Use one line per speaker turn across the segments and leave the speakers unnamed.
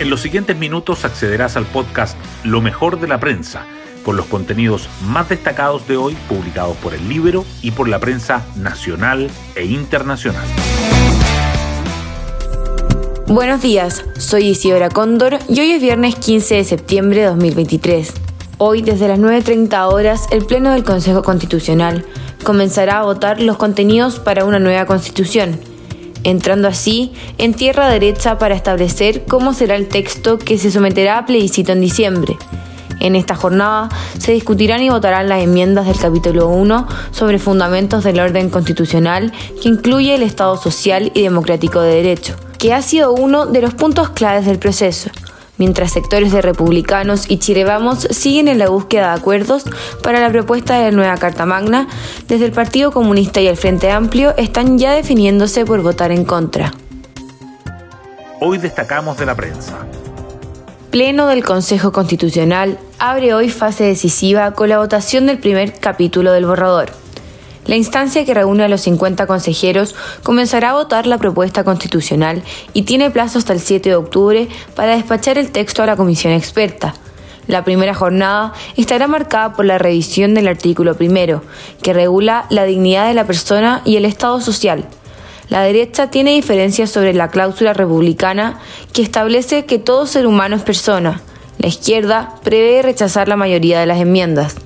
En los siguientes minutos accederás al podcast Lo mejor de la prensa, con los contenidos más destacados de hoy publicados por el libro y por la prensa nacional e internacional.
Buenos días, soy Isidora Cóndor y hoy es viernes 15 de septiembre de 2023. Hoy, desde las 9.30 horas, el Pleno del Consejo Constitucional comenzará a votar los contenidos para una nueva constitución entrando así en tierra derecha para establecer cómo será el texto que se someterá a plebiscito en diciembre. En esta jornada se discutirán y votarán las enmiendas del capítulo 1 sobre fundamentos del orden constitucional que incluye el Estado social y democrático de derecho, que ha sido uno de los puntos claves del proceso mientras sectores de republicanos y Chile Vamos siguen en la búsqueda de acuerdos para la propuesta de la nueva Carta Magna, desde el Partido Comunista y el Frente Amplio están ya definiéndose por votar en contra.
Hoy destacamos de la prensa.
Pleno del Consejo Constitucional abre hoy fase decisiva con la votación del primer capítulo del borrador. La instancia que reúne a los 50 consejeros comenzará a votar la propuesta constitucional y tiene plazo hasta el 7 de octubre para despachar el texto a la comisión experta. La primera jornada estará marcada por la revisión del artículo primero, que regula la dignidad de la persona y el Estado social. La derecha tiene diferencias sobre la cláusula republicana que establece que todo ser humano es persona. La izquierda prevé rechazar la mayoría de las enmiendas.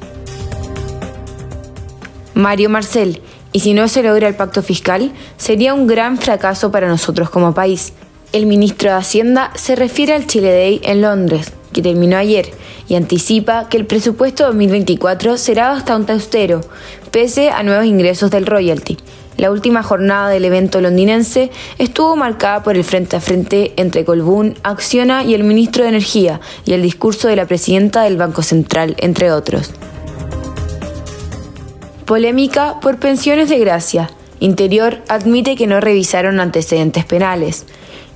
Mario Marcel, y si no se logra el pacto fiscal, sería un gran fracaso para nosotros como país. El ministro de Hacienda se refiere al Chile Day en Londres, que terminó ayer, y anticipa que el presupuesto 2024 será bastante austero, pese a nuevos ingresos del royalty. La última jornada del evento londinense estuvo marcada por el frente a frente entre Colbún, Acciona y el ministro de Energía y el discurso de la presidenta del Banco Central, entre otros. Polémica por pensiones de gracia. Interior admite que no revisaron antecedentes penales.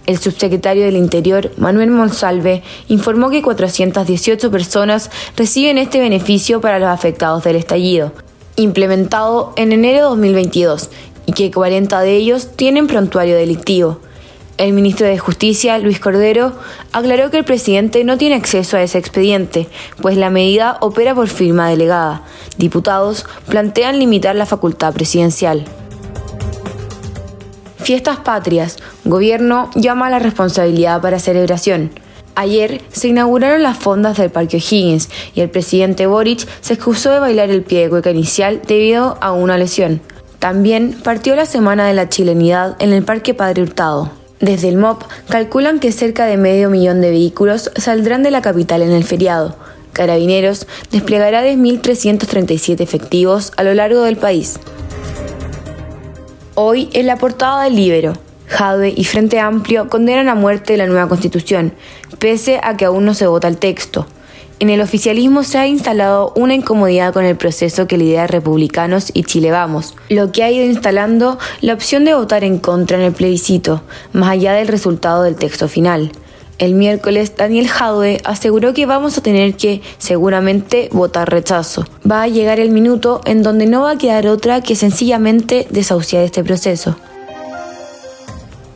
El subsecretario del Interior, Manuel Monsalve, informó que 418 personas reciben este beneficio para los afectados del estallido, implementado en enero de 2022, y que 40 de ellos tienen prontuario delictivo. El ministro de Justicia, Luis Cordero, aclaró que el presidente no tiene acceso a ese expediente, pues la medida opera por firma delegada. Diputados plantean limitar la facultad presidencial. Fiestas patrias. Gobierno llama a la responsabilidad para celebración. Ayer se inauguraron las fondas del Parque O'Higgins y el presidente Boric se excusó de bailar el pie de cueca inicial debido a una lesión. También partió la Semana de la Chilenidad en el Parque Padre Hurtado. Desde el MOP calculan que cerca de medio millón de vehículos saldrán de la capital en el feriado. Carabineros desplegará 10.337 efectivos a lo largo del país. Hoy, en la portada del Libero, Jadwe y Frente Amplio condenan a muerte la nueva constitución, pese a que aún no se vota el texto. En el oficialismo se ha instalado una incomodidad con el proceso que lidera Republicanos y Chile Vamos, lo que ha ido instalando la opción de votar en contra en el plebiscito, más allá del resultado del texto final. El miércoles, Daniel Jadwe aseguró que vamos a tener que, seguramente, votar rechazo. Va a llegar el minuto en donde no va a quedar otra que sencillamente desahuciar este proceso.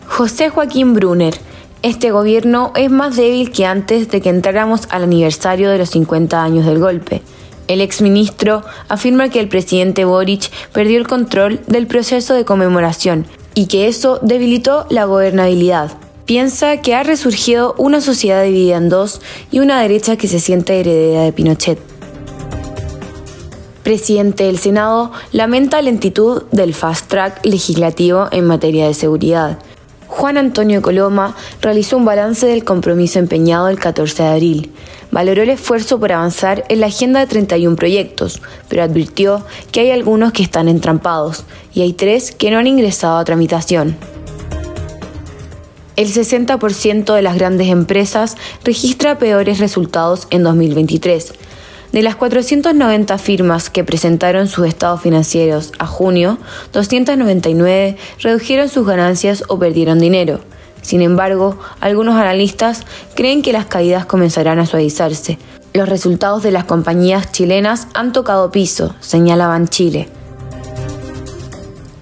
José Joaquín Brunner, este gobierno es más débil que antes de que entráramos al aniversario de los 50 años del golpe. El exministro afirma que el presidente Boric perdió el control del proceso de conmemoración y que eso debilitó la gobernabilidad. Piensa que ha resurgido una sociedad dividida en dos y una derecha que se siente heredera de Pinochet. Presidente del Senado lamenta lentitud del fast track legislativo en materia de seguridad. Juan Antonio Coloma realizó un balance del compromiso empeñado el 14 de abril. Valoró el esfuerzo por avanzar en la agenda de 31 proyectos, pero advirtió que hay algunos que están entrampados y hay tres que no han ingresado a tramitación. El 60% de las grandes empresas registra peores resultados en 2023 de las 490 firmas que presentaron sus estados financieros a junio, 299 redujeron sus ganancias o perdieron dinero. Sin embargo, algunos analistas creen que las caídas comenzarán a suavizarse. Los resultados de las compañías chilenas han tocado piso, señalaban Chile.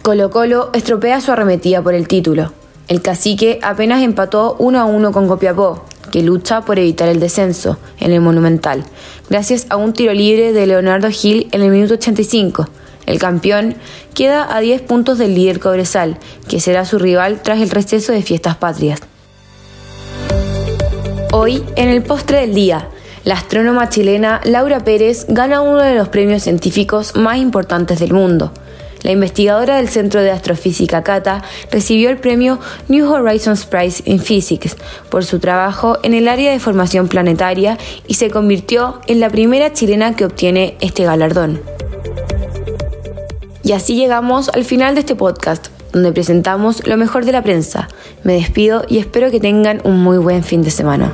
Colo Colo estropea su arremetida por el título. El cacique apenas empató 1 a 1 con Copiapó, que lucha por evitar el descenso en el Monumental, gracias a un tiro libre de Leonardo Gil en el minuto 85. El campeón queda a 10 puntos del líder Cobresal, que será su rival tras el receso de fiestas patrias. Hoy, en el postre del día, la astrónoma chilena Laura Pérez gana uno de los premios científicos más importantes del mundo. La investigadora del Centro de Astrofísica CATA recibió el premio New Horizons Prize in Physics por su trabajo en el área de formación planetaria y se convirtió en la primera chilena que obtiene este galardón. Y así llegamos al final de este podcast, donde presentamos lo mejor de la prensa. Me despido y espero que tengan un muy buen fin de semana.